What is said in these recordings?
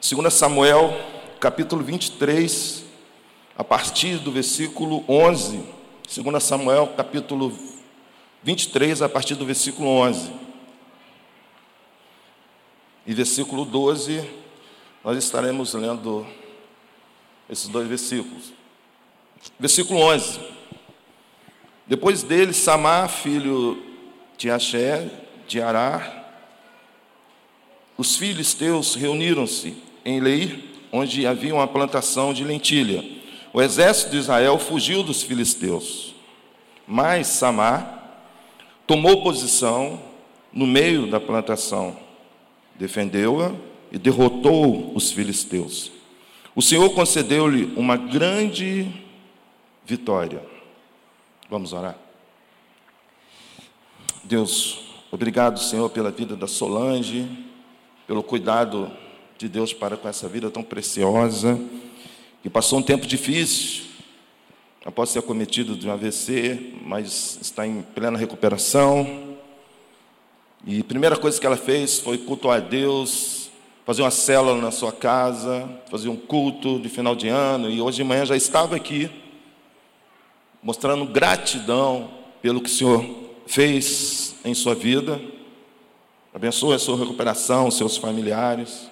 2 Samuel, capítulo 23, a partir do versículo 11. 2 Samuel, capítulo 23, a partir do versículo 11. E versículo 12, nós estaremos lendo esses dois versículos. Versículo 11. Depois dele, Samar, filho de Axé, de Ará, os filhos teus reuniram-se em Leir, onde havia uma plantação de lentilha. O exército de Israel fugiu dos filisteus. Mas Samar tomou posição no meio da plantação, defendeu-a e derrotou os filisteus. O Senhor concedeu-lhe uma grande vitória. Vamos orar. Deus, obrigado, Senhor, pela vida da Solange, pelo cuidado de Deus para com essa vida tão preciosa, que passou um tempo difícil, após ser acometido de um AVC, mas está em plena recuperação. E a primeira coisa que ela fez foi cultuar a Deus, fazer uma célula na sua casa, fazer um culto de final de ano, e hoje de manhã já estava aqui, mostrando gratidão pelo que o Senhor fez em sua vida. Abençoe a sua recuperação, seus familiares.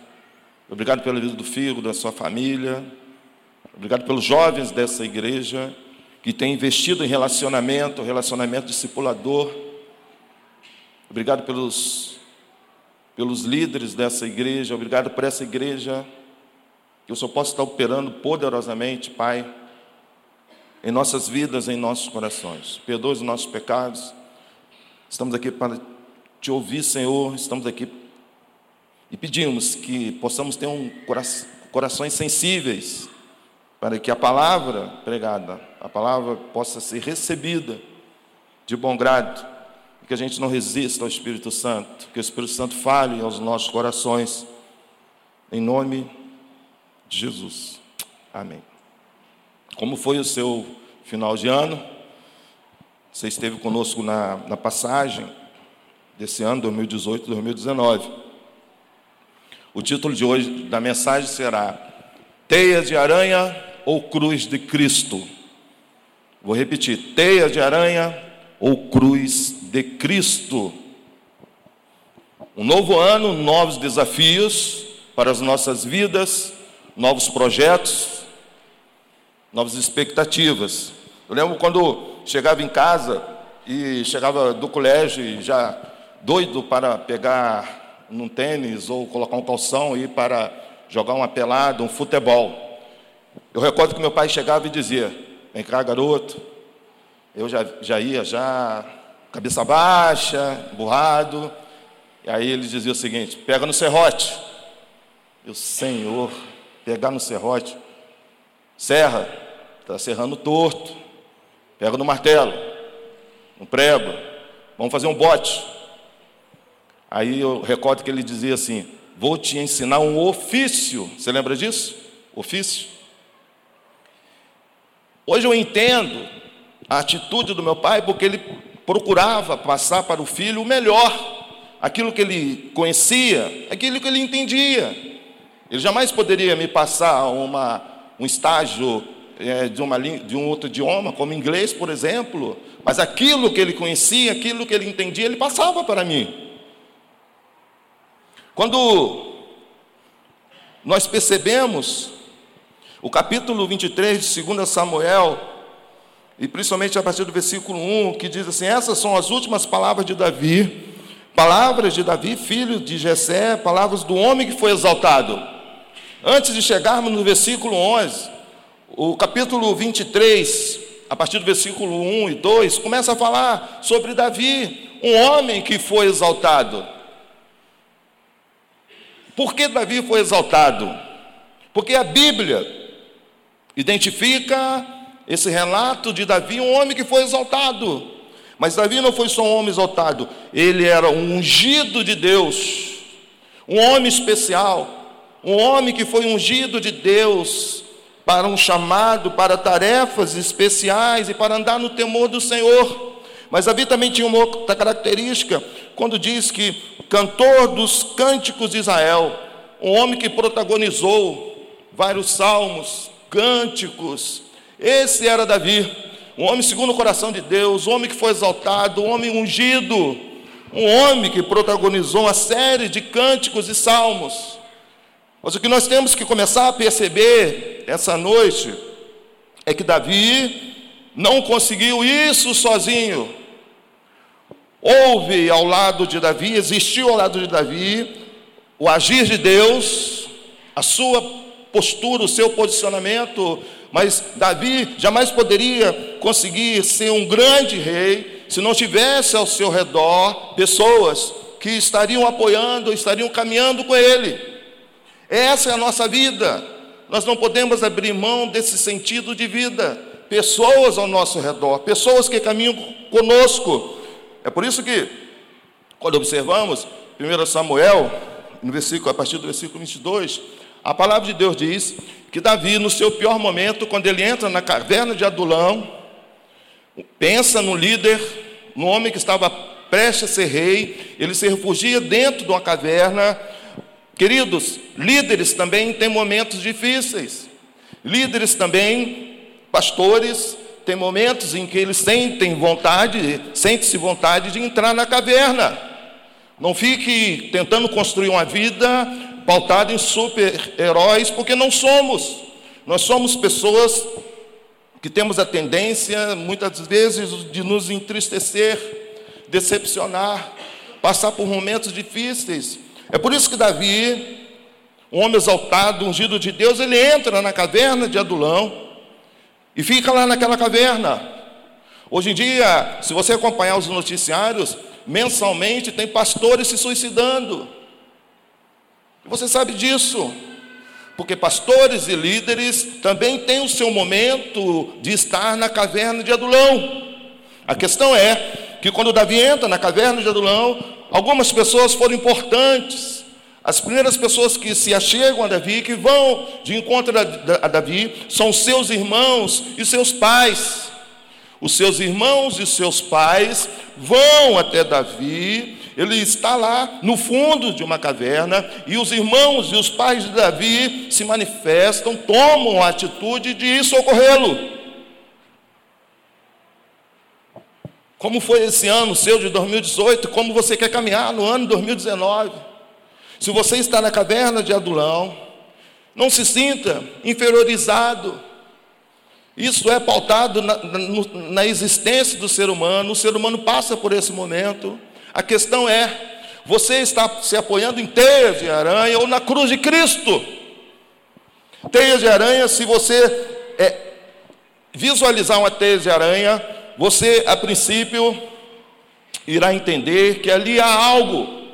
Obrigado pela vida do filho, da sua família. Obrigado pelos jovens dessa igreja que têm investido em relacionamento, relacionamento discipulador. Obrigado pelos, pelos líderes dessa igreja. Obrigado por essa igreja que eu só posso estar operando poderosamente, Pai, em nossas vidas, em nossos corações. Perdoe os nossos pecados. Estamos aqui para te ouvir, Senhor. Estamos aqui e pedimos que possamos ter um corações sensíveis para que a palavra pregada, a palavra possa ser recebida de bom grado, e que a gente não resista ao Espírito Santo, que o Espírito Santo fale aos nossos corações, em nome de Jesus. Amém. Como foi o seu final de ano? Você esteve conosco na, na passagem desse ano, 2018, 2019. O título de hoje da mensagem será Teia de aranha ou cruz de Cristo? Vou repetir: teia de aranha ou cruz de Cristo? Um novo ano, novos desafios para as nossas vidas, novos projetos, novas expectativas. Eu lembro quando chegava em casa e chegava do colégio já doido para pegar num tênis ou colocar um calção e ir para jogar uma pelada, um futebol. Eu recordo que meu pai chegava e dizia: Vem cá, garoto. Eu já, já ia, já, cabeça baixa, burrado. E aí ele dizia o seguinte: Pega no serrote. Eu, Senhor, pegar no serrote. Serra, está serrando torto. Pega no martelo, no prego. Vamos fazer um bote. Aí eu recordo que ele dizia assim: Vou te ensinar um ofício. Você lembra disso? Ofício. Hoje eu entendo a atitude do meu pai, porque ele procurava passar para o filho o melhor, aquilo que ele conhecia, aquilo que ele entendia. Ele jamais poderia me passar uma, um estágio é, de, uma, de um outro idioma, como inglês, por exemplo, mas aquilo que ele conhecia, aquilo que ele entendia, ele passava para mim. Quando nós percebemos o capítulo 23 de 2 Samuel, e principalmente a partir do versículo 1, que diz assim: Essas são as últimas palavras de Davi, palavras de Davi, filho de Jessé, palavras do homem que foi exaltado. Antes de chegarmos no versículo 11, o capítulo 23, a partir do versículo 1 e 2, começa a falar sobre Davi, um homem que foi exaltado. Por que Davi foi exaltado? Porque a Bíblia identifica esse relato de Davi, um homem que foi exaltado. Mas Davi não foi só um homem exaltado, ele era um ungido de Deus, um homem especial, um homem que foi ungido de Deus para um chamado, para tarefas especiais e para andar no temor do Senhor. Mas Davi também tinha uma outra característica, quando diz que cantor dos cânticos de Israel, um homem que protagonizou vários salmos, cânticos. Esse era Davi, um homem segundo o coração de Deus, um homem que foi exaltado, um homem ungido, um homem que protagonizou uma série de cânticos e salmos. Mas o que nós temos que começar a perceber essa noite é que Davi não conseguiu isso sozinho. Houve ao lado de Davi, existiu ao lado de Davi, o agir de Deus, a sua postura, o seu posicionamento, mas Davi jamais poderia conseguir ser um grande rei se não tivesse ao seu redor pessoas que estariam apoiando, estariam caminhando com ele. Essa é a nossa vida. Nós não podemos abrir mão desse sentido de vida. Pessoas ao nosso redor, pessoas que caminham conosco. É por isso que, quando observamos 1 Samuel, no versículo, a partir do versículo 22, a palavra de Deus diz que Davi, no seu pior momento, quando ele entra na caverna de Adulão, pensa no líder, no homem que estava prestes a ser rei, ele se refugia dentro de uma caverna. Queridos, líderes também têm momentos difíceis. Líderes também, pastores, têm momentos em que eles sentem vontade, sente-se vontade de entrar na caverna. Não fique tentando construir uma vida pautada em super-heróis, porque não somos. Nós somos pessoas que temos a tendência, muitas vezes, de nos entristecer, decepcionar, passar por momentos difíceis. É por isso que Davi, um homem exaltado, ungido de Deus, ele entra na caverna de Adulão e fica lá naquela caverna. Hoje em dia, se você acompanhar os noticiários, mensalmente tem pastores se suicidando. Você sabe disso, porque pastores e líderes também têm o seu momento de estar na caverna de Adulão. A questão é que quando Davi entra na caverna de Adulão, algumas pessoas foram importantes. As primeiras pessoas que se achegam a Davi, que vão de encontro a Davi, são seus irmãos e seus pais. Os seus irmãos e seus pais vão até Davi, ele está lá no fundo de uma caverna, e os irmãos e os pais de Davi se manifestam, tomam a atitude de socorrê-lo. Como foi esse ano seu de 2018? Como você quer caminhar no ano de 2019? Se você está na caverna de Adulão, não se sinta inferiorizado. Isso é pautado na, na, na, existência do ser humano, o ser humano passa por esse momento. A questão é: você está se apoiando em teias de aranha ou na cruz de Cristo? Teias de aranha, se você é, visualizar uma teia de aranha, você a princípio irá entender que ali há algo,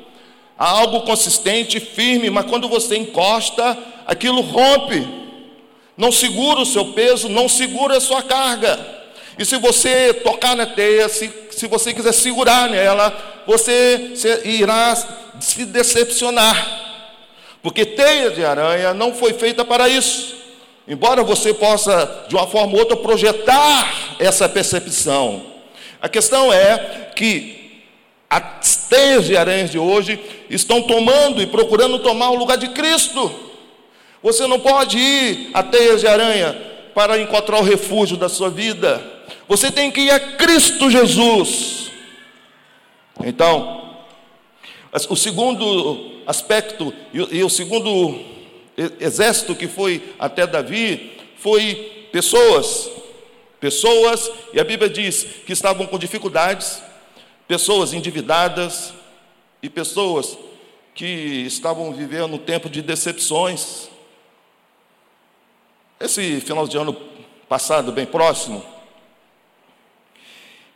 há algo consistente, firme, mas quando você encosta, aquilo rompe não segura o seu peso, não segura a sua carga. E se você tocar na teia, se, se você quiser segurar nela, você irá se decepcionar. Porque teia de aranha não foi feita para isso. Embora você possa, de uma forma ou outra, projetar essa percepção. A questão é que as teias de hoje estão tomando e procurando tomar o lugar de Cristo. Você não pode ir a teias de aranha para encontrar o refúgio da sua vida. Você tem que ir a Cristo Jesus. Então, o segundo aspecto e o segundo exército que foi até Davi foi pessoas, pessoas, e a Bíblia diz que estavam com dificuldades, pessoas endividadas e pessoas que estavam vivendo um tempo de decepções. Esse final de ano passado, bem próximo,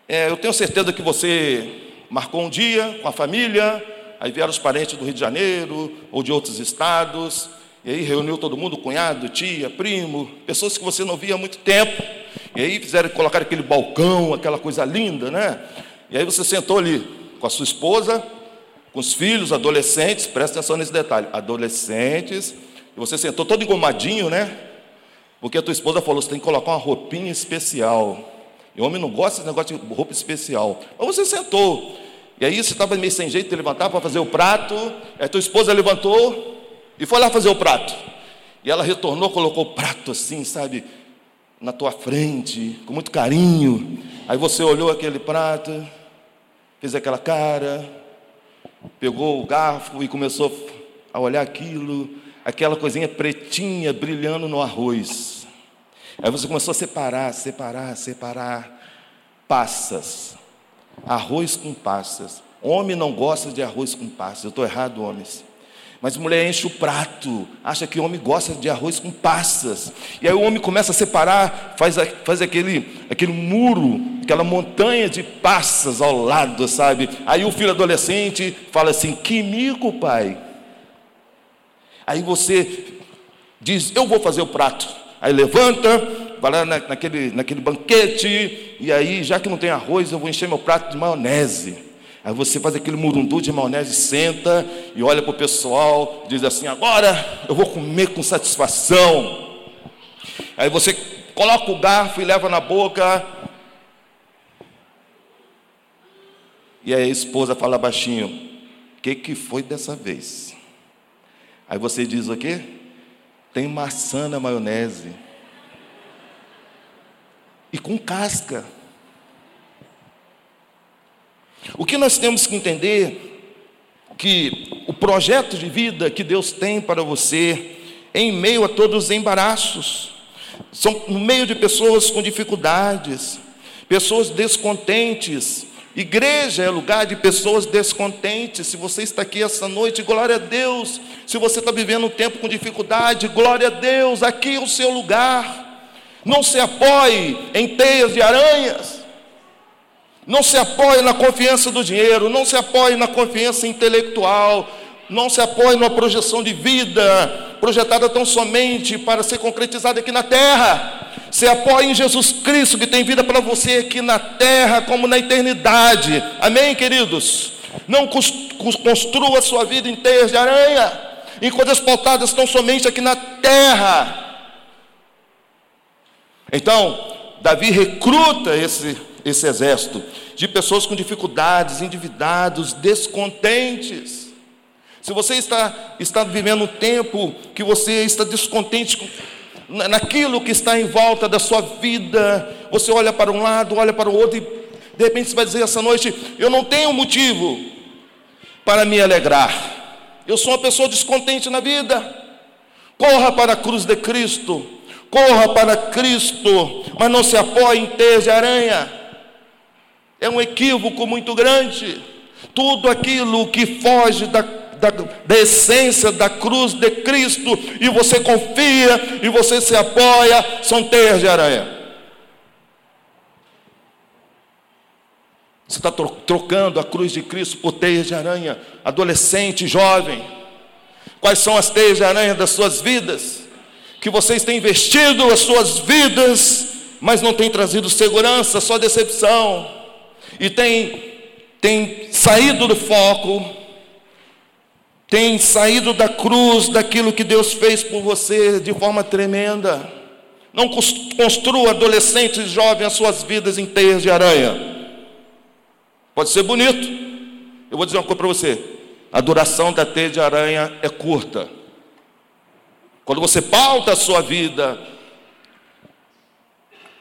é, eu tenho certeza que você marcou um dia com a família, aí vieram os parentes do Rio de Janeiro ou de outros estados, e aí reuniu todo mundo, cunhado, tia, primo, pessoas que você não via há muito tempo, e aí fizeram colocar aquele balcão, aquela coisa linda, né? E aí você sentou ali com a sua esposa, com os filhos, adolescentes, presta atenção nesse detalhe, adolescentes, e você sentou todo engomadinho, né? Porque a tua esposa falou, você tem que colocar uma roupinha especial. E o homem não gosta desse negócio de roupa especial. Mas você sentou. E aí você estava meio sem jeito de levantar para fazer o prato. Aí tua esposa levantou E foi lá fazer o prato. E ela retornou, colocou o prato assim, sabe, na tua frente, com muito carinho. Aí você olhou aquele prato, fez aquela cara, pegou o garfo e começou a olhar aquilo, aquela coisinha pretinha brilhando no arroz. Aí você começou a separar, separar, separar passas. Arroz com passas. Homem não gosta de arroz com passas. Eu estou errado, homens. Mas mulher enche o prato, acha que o homem gosta de arroz com passas. E aí o homem começa a separar, faz, faz aquele, aquele muro, aquela montanha de passas ao lado, sabe? Aí o filho adolescente fala assim: Que mico, pai. Aí você diz: Eu vou fazer o prato. Aí levanta, vai lá naquele, naquele banquete, e aí, já que não tem arroz, eu vou encher meu prato de maionese. Aí você faz aquele murundu de maionese, senta e olha para o pessoal, diz assim: agora eu vou comer com satisfação. Aí você coloca o garfo e leva na boca. E aí a esposa fala baixinho: o que, que foi dessa vez? Aí você diz o quê? Tem maçã na maionese. E com casca. O que nós temos que entender que o projeto de vida que Deus tem para você, em meio a todos os embaraços, são no meio de pessoas com dificuldades, pessoas descontentes. Igreja é lugar de pessoas descontentes. Se você está aqui essa noite, glória a Deus. Se você está vivendo um tempo com dificuldade, glória a Deus. Aqui é o seu lugar. Não se apoie em teias de aranhas. Não se apoie na confiança do dinheiro, não se apoie na confiança intelectual, não se apoie numa projeção de vida projetada tão somente para ser concretizada aqui na terra. Se apoie em Jesus Cristo que tem vida para você aqui na terra como na eternidade. Amém, queridos? Não construa sua vida teias de aranha, em coisas pautadas tão somente aqui na terra. Então, Davi recruta esse esse exército de pessoas com dificuldades, endividados, descontentes. Se você está, está vivendo um tempo que você está descontente com, naquilo que está em volta da sua vida, você olha para um lado, olha para o outro e de repente você vai dizer essa noite: Eu não tenho motivo para me alegrar. Eu sou uma pessoa descontente na vida. Corra para a cruz de Cristo, corra para Cristo, mas não se apoie em teias de aranha. É um equívoco muito grande. Tudo aquilo que foge da, da, da, essência da cruz de Cristo, e você confia, e você se apoia, são teias de aranha. Você está trocando a cruz de Cristo por teias de aranha, adolescente, jovem. Quais são as teias de aranha das suas vidas? Que vocês têm investido as suas vidas, mas não têm trazido segurança, só decepção e tem, tem saído do foco, tem saído da cruz, daquilo que Deus fez por você de forma tremenda. Não construa adolescentes e jovens as suas vidas em teias de aranha. Pode ser bonito. Eu vou dizer uma coisa para você: a duração da teia de aranha é curta. Quando você pauta a sua vida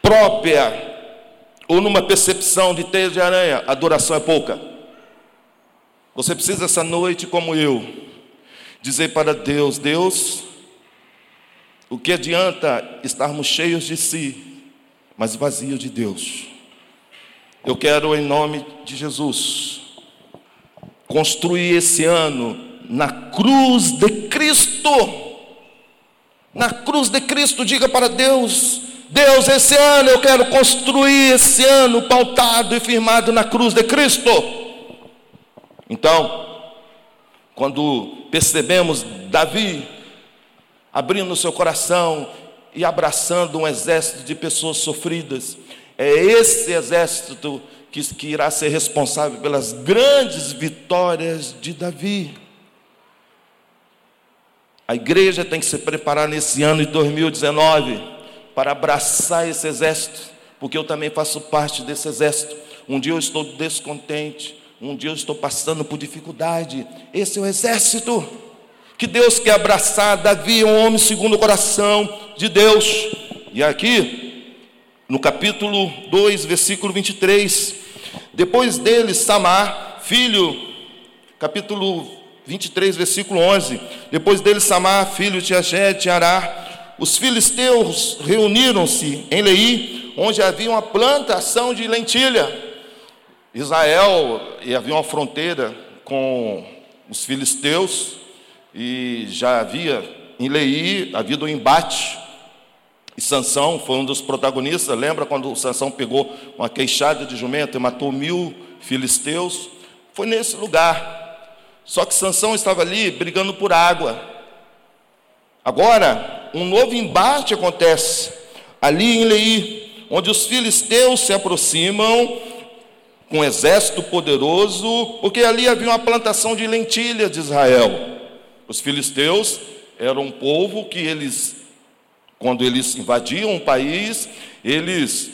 própria ou numa percepção de teia de aranha, a duração é pouca. Você precisa essa noite, como eu, dizer para Deus: Deus, o que adianta estarmos cheios de si, mas vazios de Deus? Eu quero, em nome de Jesus, construir esse ano na cruz de Cristo. Na cruz de Cristo, diga para Deus: Deus, esse ano eu quero construir esse ano pautado e firmado na cruz de Cristo. Então, quando percebemos Davi abrindo seu coração e abraçando um exército de pessoas sofridas, é esse exército que, que irá ser responsável pelas grandes vitórias de Davi. A igreja tem que se preparar nesse ano de 2019 para abraçar esse exército, porque eu também faço parte desse exército. Um dia eu estou descontente, um dia eu estou passando por dificuldade. Esse é o exército que Deus quer abraçar. Davi é um homem segundo o coração de Deus. E aqui, no capítulo 2, versículo 23, depois dele, Samar, filho, capítulo 23, versículo 11, depois dele, Samar, filho de Agé, de Ará, os filisteus reuniram-se em Lei, onde havia uma plantação de lentilha. Israel, e havia uma fronteira com os filisteus, e já havia em Lei havido um embate. E Sansão foi um dos protagonistas. Lembra quando Sansão pegou uma queixada de jumento e matou mil filisteus? Foi nesse lugar. Só que Sansão estava ali brigando por água. Agora, um novo embate acontece ali em Lei, onde os filisteus se aproximam com um exército poderoso, porque ali havia uma plantação de lentilha de Israel. Os filisteus eram um povo que eles, quando eles invadiam um país, eles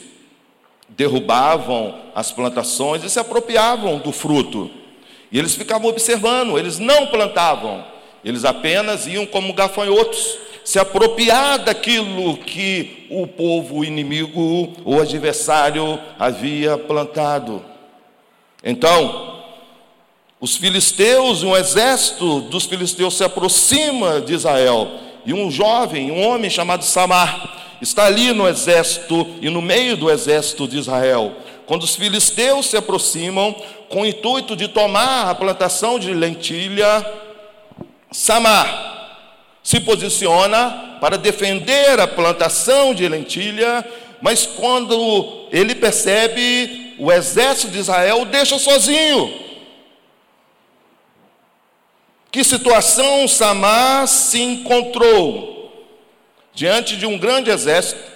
derrubavam as plantações e se apropriavam do fruto. E eles ficavam observando, eles não plantavam, eles apenas iam como gafanhotos, se apropriar daquilo que o povo inimigo ou adversário havia plantado. Então, os filisteus, um exército dos filisteus se aproxima de Israel, e um jovem, um homem chamado Samar, está ali no exército e no meio do exército de Israel. Quando os filisteus se aproximam com o intuito de tomar a plantação de lentilha, Samar se posiciona para defender a plantação de lentilha, mas quando ele percebe o exército de Israel, o deixa sozinho. Que situação Samar se encontrou diante de um grande exército,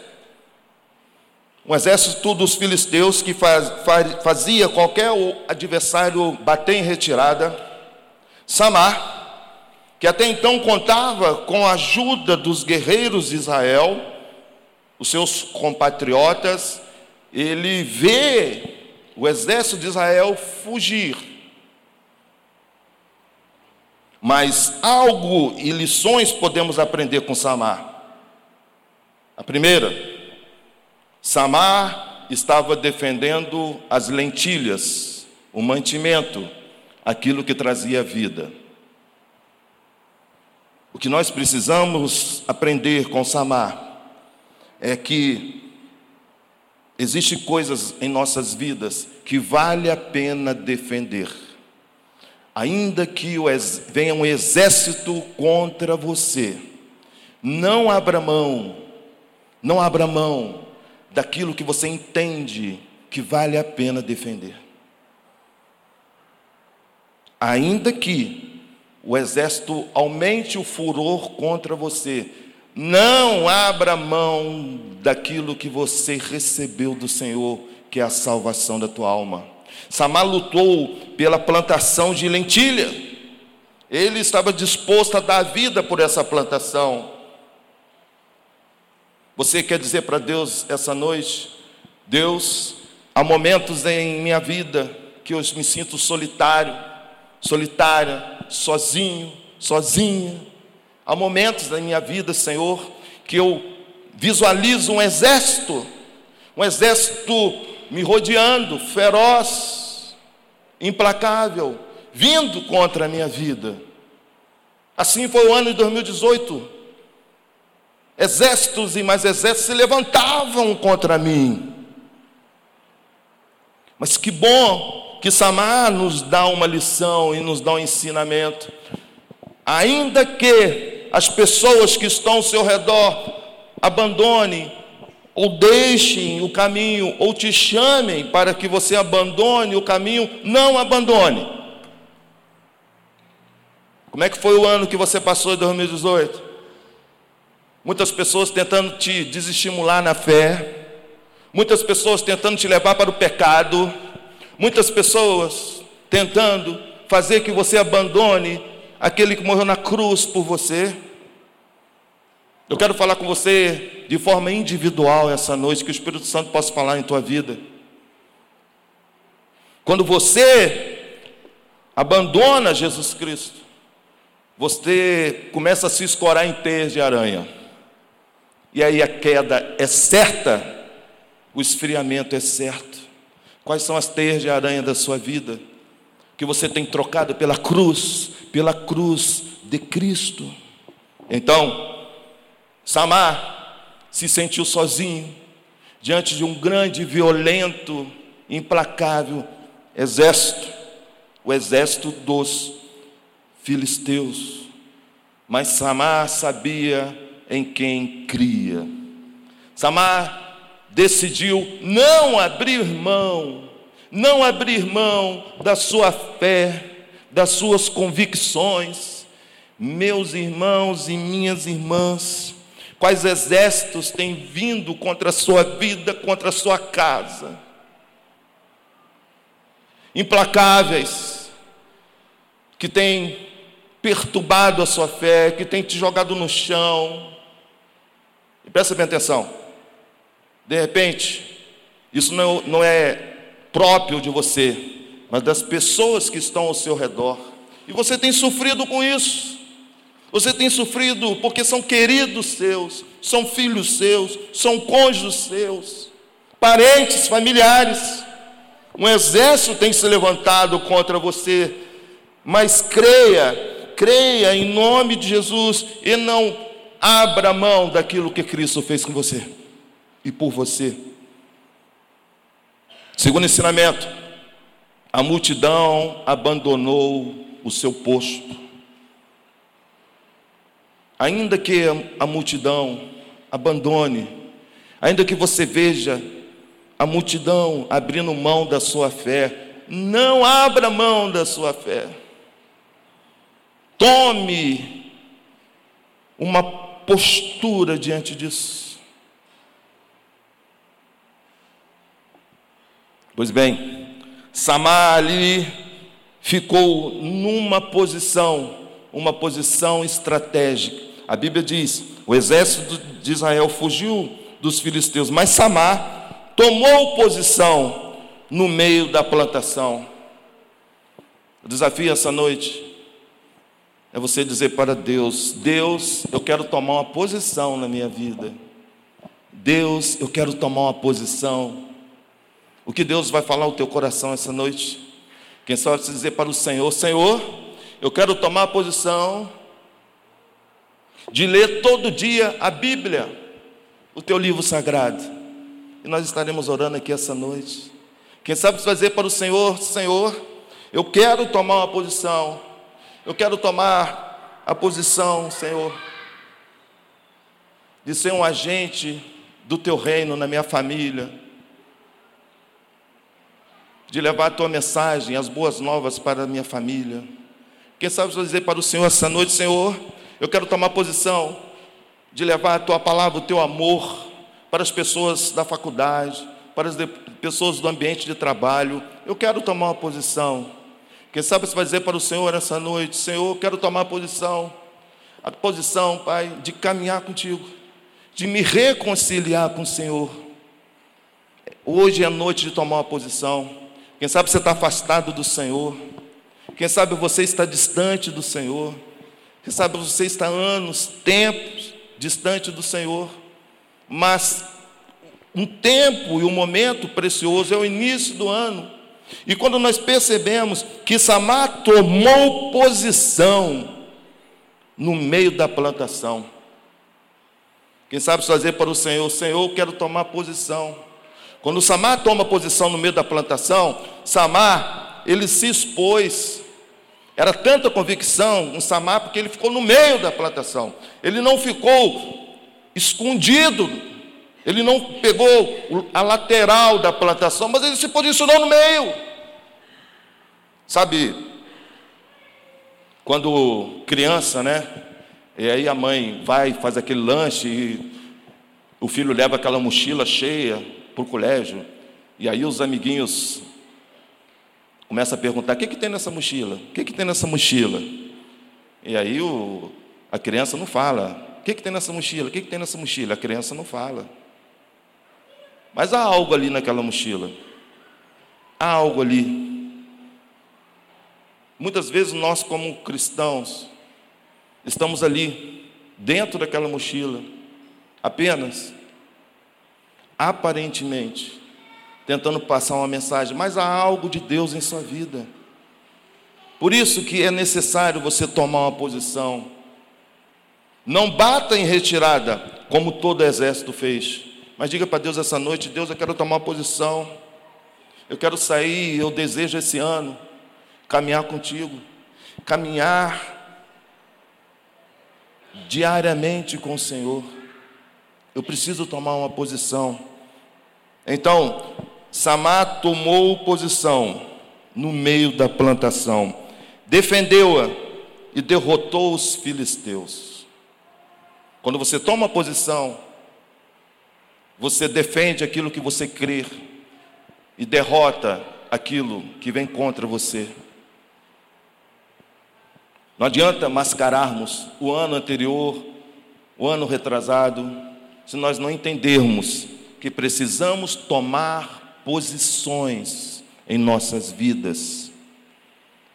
um exército dos filisteus que faz, faz, fazia qualquer adversário bater em retirada. Samar, que até então contava com a ajuda dos guerreiros de Israel, os seus compatriotas, ele vê o exército de Israel fugir mas algo e lições podemos aprender com Samar. A primeira, Samar estava defendendo as lentilhas, o mantimento, aquilo que trazia vida. O que nós precisamos aprender com Samar é que existem coisas em nossas vidas que vale a pena defender ainda que venha um exército contra você, não abra mão, não abra mão daquilo que você entende que vale a pena defender. Ainda que o exército aumente o furor contra você, não abra mão daquilo que você recebeu do Senhor, que é a salvação da tua alma. Samar lutou pela plantação de lentilha. Ele estava disposto a dar vida por essa plantação. Você quer dizer para Deus essa noite: Deus, há momentos em minha vida que eu me sinto solitário, solitária, sozinho, sozinha. Há momentos na minha vida, Senhor, que eu visualizo um exército, um exército me rodeando, feroz, implacável, vindo contra a minha vida. Assim foi o ano de 2018. Exércitos e mais exércitos se levantavam contra mim. Mas que bom que Samar nos dá uma lição e nos dá um ensinamento. Ainda que as pessoas que estão ao seu redor abandonem ou deixem o caminho, ou te chamem para que você abandone o caminho, não abandone. Como é que foi o ano que você passou em 2018? Muitas pessoas tentando te desestimular na fé, muitas pessoas tentando te levar para o pecado, muitas pessoas tentando fazer que você abandone aquele que morreu na cruz por você. Eu quero falar com você de forma individual essa noite, que o Espírito Santo possa falar em tua vida. Quando você abandona Jesus Cristo, você começa a se escorar em teias de aranha. E aí a queda é certa, o esfriamento é certo. Quais são as teias de aranha da sua vida? Que você tem trocado pela cruz, pela cruz de Cristo. Então, Samar se sentiu sozinho diante de um grande, violento, implacável exército, o exército dos filisteus. Mas Samar sabia em quem cria. Samar decidiu não abrir mão, não abrir mão da sua fé, das suas convicções. Meus irmãos e minhas irmãs, quais exércitos têm vindo contra a sua vida, contra a sua casa? Implacáveis, que têm perturbado a sua fé, que têm te jogado no chão, e presta bem atenção. De repente, isso não, não é próprio de você, mas das pessoas que estão ao seu redor. E você tem sofrido com isso. Você tem sofrido porque são queridos seus, são filhos seus, são cônjuges seus, parentes, familiares. Um exército tem se levantado contra você, mas creia, creia em nome de Jesus e não abra mão daquilo que Cristo fez com você e por você. Segundo ensinamento, a multidão abandonou o seu posto. Ainda que a multidão abandone, ainda que você veja a multidão abrindo mão da sua fé, não abra mão da sua fé. Tome uma postura diante disso. Pois bem, Samar ali ficou numa posição, uma posição estratégica. A Bíblia diz: o exército de Israel fugiu dos filisteus, mas Samar tomou posição no meio da plantação. O desafio essa noite é você dizer para Deus: Deus, eu quero tomar uma posição na minha vida. Deus, eu quero tomar uma posição. O que Deus vai falar ao teu coração essa noite? Quem sabe se dizer para o Senhor: Senhor, eu quero tomar a posição de ler todo dia a Bíblia, o teu livro sagrado. E nós estaremos orando aqui essa noite. Quem sabe se dizer para o Senhor: Senhor, eu quero tomar uma posição eu quero tomar a posição, Senhor, de ser um agente do teu reino na minha família, de levar a tua mensagem, as boas novas para a minha família. Quem sabe eu dizer para o Senhor essa noite, Senhor, eu quero tomar posição de levar a tua palavra, o teu amor para as pessoas da faculdade, para as pessoas do ambiente de trabalho. Eu quero tomar uma posição quem sabe você vai dizer para o Senhor essa noite: Senhor, quero tomar a posição, a posição, Pai, de caminhar contigo, de me reconciliar com o Senhor. Hoje é noite de tomar uma posição. Quem sabe você está afastado do Senhor. Quem sabe você está distante do Senhor. Quem sabe você está anos, tempos distante do Senhor. Mas um tempo e um momento precioso é o início do ano e quando nós percebemos que Samar tomou posição no meio da plantação, quem sabe fazer para o Senhor, Senhor, eu quero tomar posição. Quando Samar toma posição no meio da plantação, Samar, ele se expôs. Era tanta convicção em Samar, porque ele ficou no meio da plantação. Ele não ficou escondido ele não pegou a lateral da plantação, mas ele se posicionou no meio. Sabe, quando criança, né? E aí a mãe vai, faz aquele lanche e o filho leva aquela mochila cheia para o colégio. E aí os amiguinhos começam a perguntar: o que, que tem nessa mochila? O que, que tem nessa mochila? E aí o, a criança não fala. O que, que tem nessa mochila? O que, que tem nessa mochila? A criança não fala. Mas há algo ali naquela mochila. Há algo ali. Muitas vezes nós, como cristãos, estamos ali, dentro daquela mochila, apenas, aparentemente, tentando passar uma mensagem, mas há algo de Deus em sua vida. Por isso que é necessário você tomar uma posição. Não bata em retirada, como todo exército fez. Mas diga para Deus essa noite: Deus, eu quero tomar uma posição. Eu quero sair, eu desejo esse ano caminhar contigo. Caminhar diariamente com o Senhor. Eu preciso tomar uma posição. Então, Samá tomou posição no meio da plantação, defendeu-a e derrotou os filisteus. Quando você toma posição, você defende aquilo que você crê e derrota aquilo que vem contra você. Não adianta mascararmos o ano anterior, o ano retrasado, se nós não entendermos que precisamos tomar posições em nossas vidas.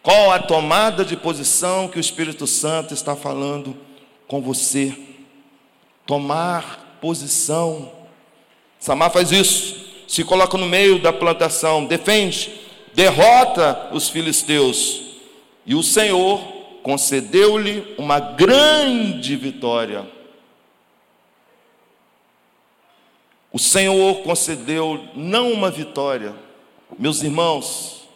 Qual a tomada de posição que o Espírito Santo está falando com você? Tomar posição. Samar faz isso, se coloca no meio da plantação, defende, derrota os filisteus. E o Senhor concedeu-lhe uma grande vitória. O Senhor concedeu não uma vitória, meus irmãos,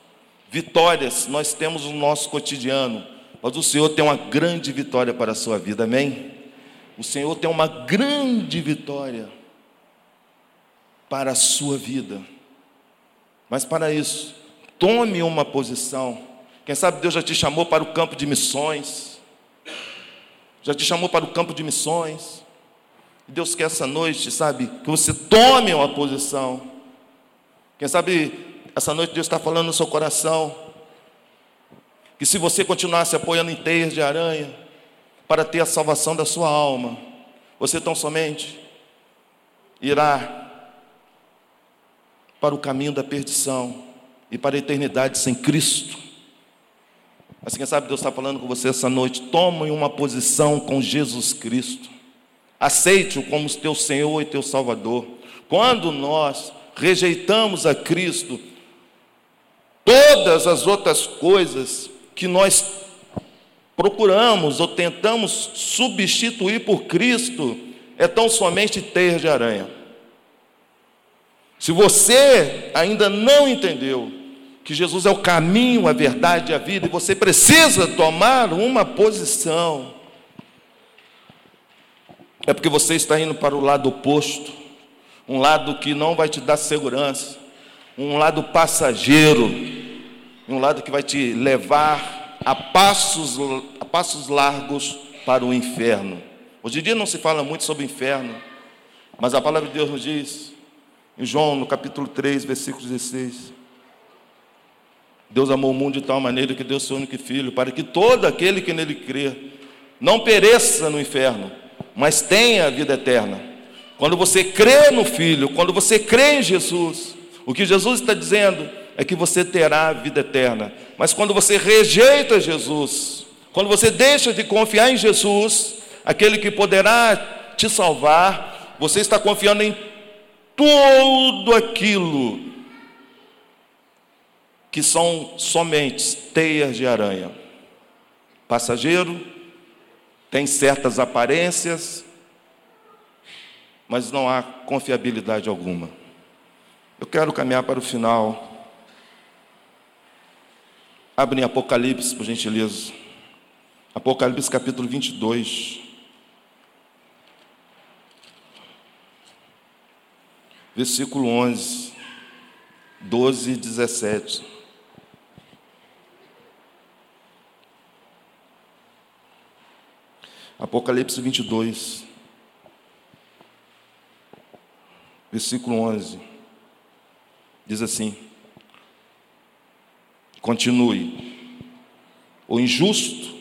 vitórias nós temos no nosso cotidiano, mas o Senhor tem uma grande vitória para a sua vida, amém? O Senhor tem uma grande vitória para a sua vida, mas para isso, tome uma posição quem sabe Deus já te chamou para o campo de missões. Já te chamou para o campo de missões. Deus quer essa noite, sabe, que você tome uma posição. Quem sabe essa noite Deus está falando no seu coração. Que se você continuasse apoiando em teias de aranha, para ter a salvação da sua alma, você tão somente irá para o caminho da perdição e para a eternidade sem Cristo. Mas quem sabe Deus está falando com você essa noite. Tome uma posição com Jesus Cristo. Aceite-o como teu Senhor e teu Salvador. Quando nós rejeitamos a Cristo, todas as outras coisas que nós procuramos ou tentamos substituir por Cristo é tão somente teia de aranha. Se você ainda não entendeu que Jesus é o caminho, a verdade e a vida, e você precisa tomar uma posição. É porque você está indo para o lado oposto, um lado que não vai te dar segurança, um lado passageiro, um lado que vai te levar a passos, a passos largos para o inferno. Hoje em dia não se fala muito sobre o inferno, mas a palavra de Deus nos diz, em João, no capítulo 3, versículo 16: Deus amou o mundo de tal maneira que deu seu único filho, para que todo aquele que nele crê não pereça no inferno, mas tenha a vida eterna. Quando você crê no Filho, quando você crê em Jesus, o que Jesus está dizendo é que você terá a vida eterna. Mas quando você rejeita Jesus, quando você deixa de confiar em Jesus, aquele que poderá te salvar, você está confiando em tudo aquilo que são somente teias de aranha. Passageiro, tem certas aparências, mas não há confiabilidade alguma. Eu quero caminhar para o final. Abre em Apocalipse, por gentileza. Apocalipse capítulo 22. Versículo 11, 12 e 17. Apocalipse 22, versículo 11, diz assim: Continue, o injusto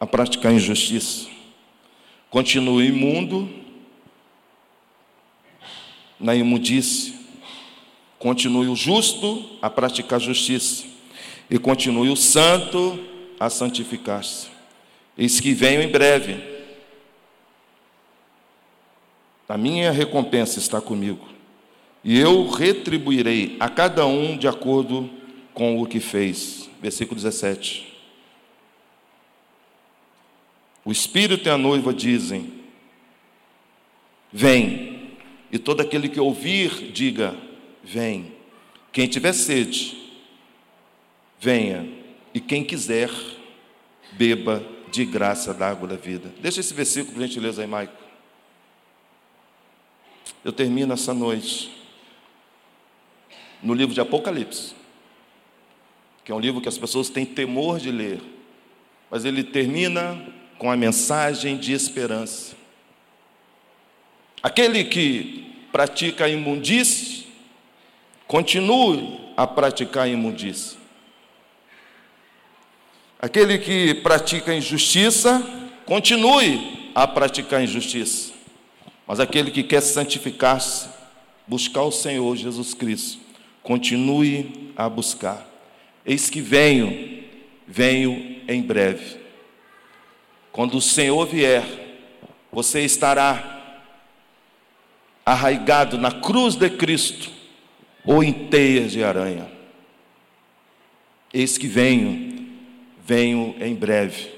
a praticar injustiça, continue imundo na imundície, continue o justo a praticar justiça, e continue o santo a santificar-se. Eis que venho em breve. A minha recompensa está comigo, e eu retribuirei a cada um de acordo com o que fez. Versículo 17. O Espírito e a noiva dizem: Vem. E todo aquele que ouvir, diga: Vem. Quem tiver sede, venha. E quem quiser, beba de graça da água da vida. Deixa esse versículo, por gentileza, aí, Maico. Eu termino essa noite no livro de Apocalipse, que é um livro que as pessoas têm temor de ler, mas ele termina com a mensagem de esperança. Aquele que pratica a imundície, continue a praticar a imundície. Aquele que pratica injustiça, continue a praticar injustiça. Mas aquele que quer santificar-se, buscar o Senhor Jesus Cristo, continue a buscar. Eis que venho, venho em breve. Quando o Senhor vier, você estará arraigado na cruz de Cristo ou em teias de aranha. Eis que venho, venho em breve.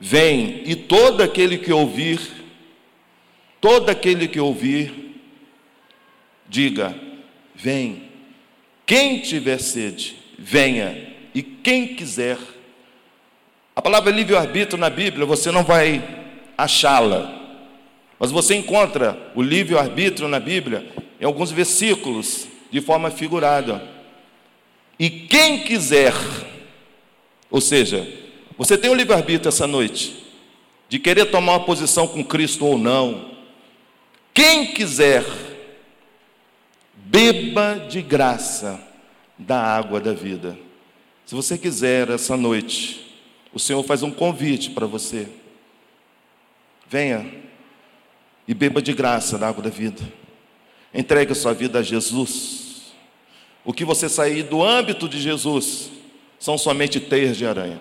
Vem, e todo aquele que ouvir, todo aquele que ouvir, diga: Vem. Quem tiver sede, venha, e quem quiser, a palavra livre-arbítrio na Bíblia, você não vai achá-la. Mas você encontra o livre-arbítrio na Bíblia em alguns versículos, de forma figurada. E quem quiser, ou seja, você tem o livre-arbítrio essa noite, de querer tomar uma posição com Cristo ou não. Quem quiser, beba de graça da água da vida. Se você quiser essa noite, o Senhor faz um convite para você. Venha e beba de graça da água da vida. Entregue a sua vida a Jesus. O que você sair do âmbito de Jesus são somente teias de aranha.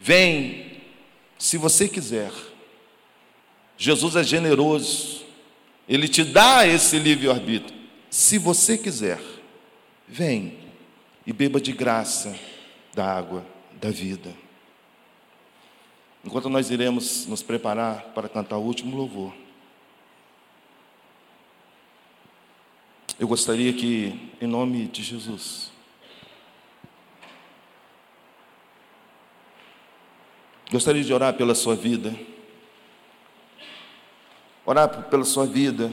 Vem, se você quiser. Jesus é generoso. Ele te dá esse livre-arbítrio. Se você quiser, vem e beba de graça da água da vida. Enquanto nós iremos nos preparar para cantar o último louvor, eu gostaria que, em nome de Jesus, gostaria de orar pela sua vida, orar pela sua vida,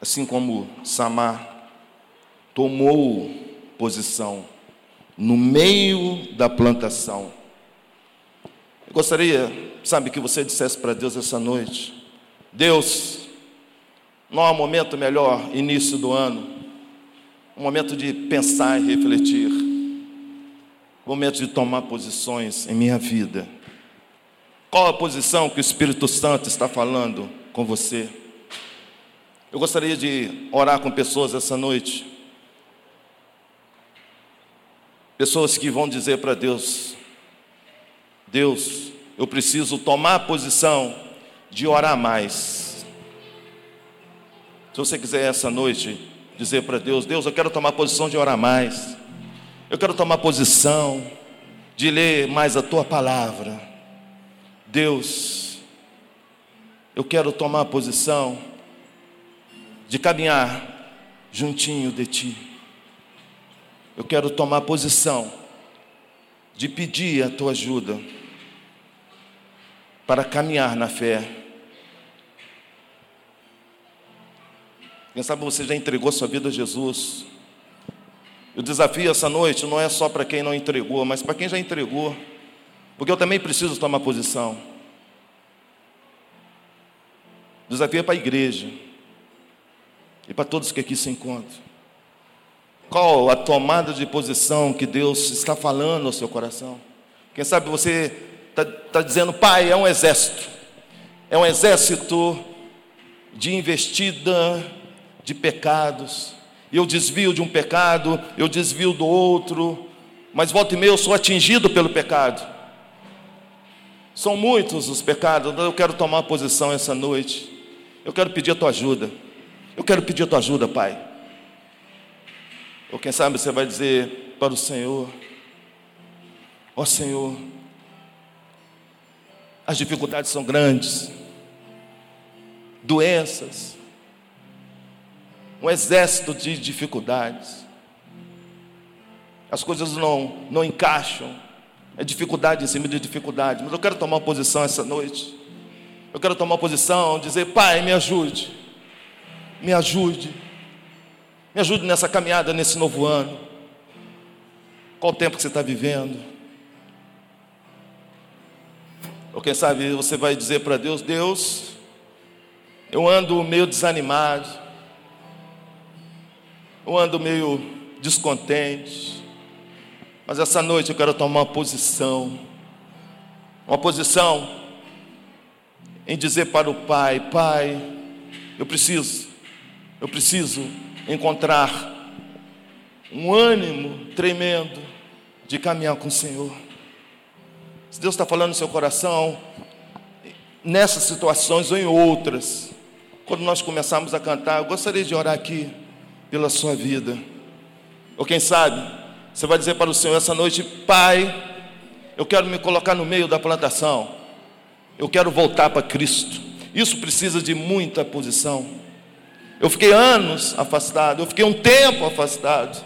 assim como Samar tomou posição no meio da plantação. Eu gostaria, sabe, que você dissesse para Deus essa noite: Deus, não há momento melhor, início do ano, um momento de pensar e refletir, um momento de tomar posições em minha vida. Qual a posição que o Espírito Santo está falando com você? Eu gostaria de orar com pessoas essa noite Pessoas que vão dizer para Deus: Deus, eu preciso tomar posição de orar mais. Se você quiser essa noite dizer para Deus: Deus, eu quero tomar posição de orar mais. Eu quero tomar posição de ler mais a tua palavra. Deus, eu quero tomar posição de caminhar juntinho de ti eu quero tomar posição de pedir a tua ajuda para caminhar na fé. Quem sabe você já entregou sua vida a Jesus. O desafio essa noite não é só para quem não entregou, mas para quem já entregou, porque eu também preciso tomar posição. O desafio é para a igreja e para todos que aqui se encontram. Qual a tomada de posição que Deus está falando ao seu coração? Quem sabe você está tá dizendo, Pai, é um exército, é um exército de investida de pecados, eu desvio de um pecado, eu desvio do outro, mas volta e meia eu sou atingido pelo pecado. São muitos os pecados, eu quero tomar posição essa noite. Eu quero pedir a tua ajuda. Eu quero pedir a tua ajuda, Pai. Ou quem sabe você vai dizer para o Senhor: Ó oh, Senhor, as dificuldades são grandes, doenças, um exército de dificuldades, as coisas não, não encaixam, é dificuldade em cima de dificuldade, mas eu quero tomar uma posição essa noite. Eu quero tomar uma posição, dizer: Pai, me ajude, me ajude, me ajude nessa caminhada, nesse novo ano. Qual o tempo que você está vivendo? Ou quem sabe você vai dizer para Deus: Deus, eu ando meio desanimado, eu ando meio descontente, mas essa noite eu quero tomar uma posição, uma posição em dizer para o Pai: Pai, eu preciso, eu preciso encontrar um ânimo tremendo de caminhar com o Senhor. Se Deus está falando no seu coração, nessas situações ou em outras, quando nós começarmos a cantar, eu gostaria de orar aqui pela sua vida. Ou quem sabe, você vai dizer para o Senhor essa noite: Pai, eu quero me colocar no meio da plantação, eu quero voltar para Cristo. Isso precisa de muita posição. Eu fiquei anos afastado, eu fiquei um tempo afastado.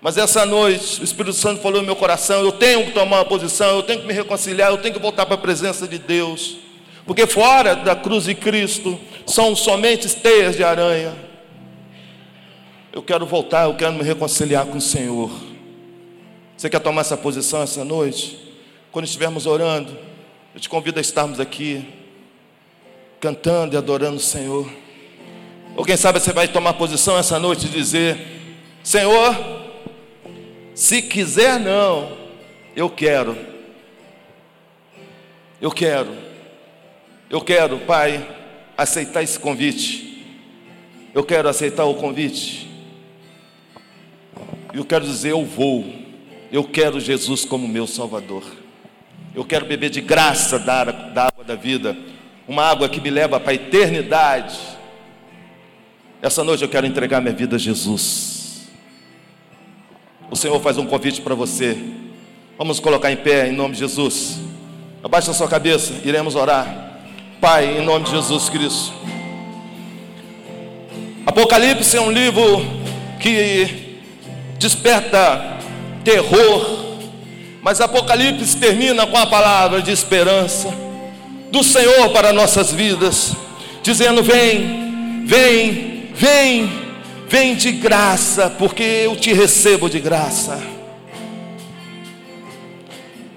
Mas essa noite, o Espírito Santo falou no meu coração: eu tenho que tomar uma posição, eu tenho que me reconciliar, eu tenho que voltar para a presença de Deus. Porque fora da cruz de Cristo são somente teias de aranha. Eu quero voltar, eu quero me reconciliar com o Senhor. Você quer tomar essa posição essa noite? Quando estivermos orando, eu te convido a estarmos aqui, cantando e adorando o Senhor. Ou quem sabe você vai tomar posição essa noite e dizer: Senhor, se quiser, não. Eu quero. Eu quero. Eu quero, Pai, aceitar esse convite. Eu quero aceitar o convite. Eu quero dizer: eu vou. Eu quero Jesus como meu Salvador. Eu quero beber de graça da, da água da vida. Uma água que me leva para a eternidade. Essa noite eu quero entregar minha vida a Jesus. O Senhor faz um convite para você. Vamos colocar em pé em nome de Jesus. Abaixa a sua cabeça, iremos orar. Pai, em nome de Jesus Cristo. Apocalipse é um livro que desperta terror, mas Apocalipse termina com a palavra de esperança do Senhor para nossas vidas, dizendo: Vem, vem, vem Vem de graça, porque eu te recebo de graça.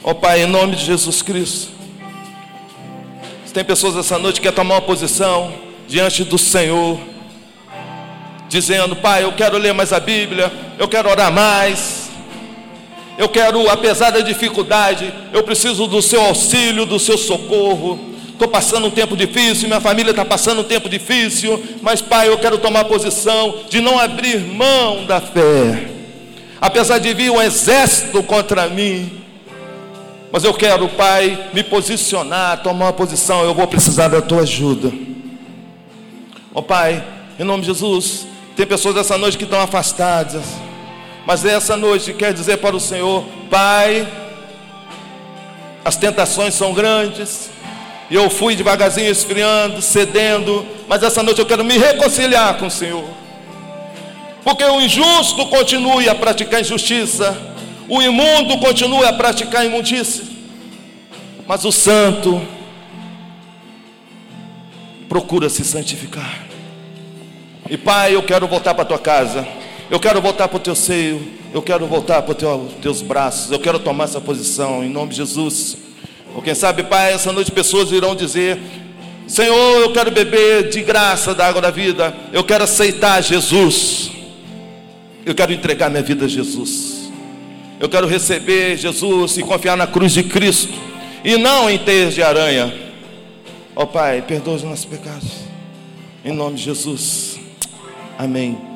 Ó oh, Pai, em nome de Jesus Cristo. Se tem pessoas essa noite que quer tomar uma posição diante do Senhor, dizendo: Pai, eu quero ler mais a Bíblia, eu quero orar mais, eu quero, apesar da dificuldade, eu preciso do seu auxílio, do seu socorro. Estou passando um tempo difícil, minha família está passando um tempo difícil, mas Pai, eu quero tomar posição de não abrir mão da fé, apesar de vir um exército contra mim, mas eu quero, Pai, me posicionar, tomar uma posição, eu vou precisar da tua ajuda. Ó oh, Pai, em nome de Jesus, tem pessoas essa noite que estão afastadas, mas essa noite quer dizer para o Senhor, Pai, as tentações são grandes, e eu fui devagarzinho esfriando, cedendo, mas essa noite eu quero me reconciliar com o Senhor. Porque o injusto continue a praticar injustiça, o imundo continue a praticar imundícia, mas o santo procura se santificar. E Pai, eu quero voltar para tua casa, eu quero voltar para o teu seio, eu quero voltar para os teu, teus braços, eu quero tomar essa posição em nome de Jesus. Ou quem sabe, Pai, essa noite pessoas irão dizer: Senhor, eu quero beber de graça da água da vida, eu quero aceitar Jesus, eu quero entregar minha vida a Jesus, eu quero receber Jesus e confiar na cruz de Cristo, e não em teias de aranha. Ó oh, Pai, perdoa os nossos pecados, em nome de Jesus, amém.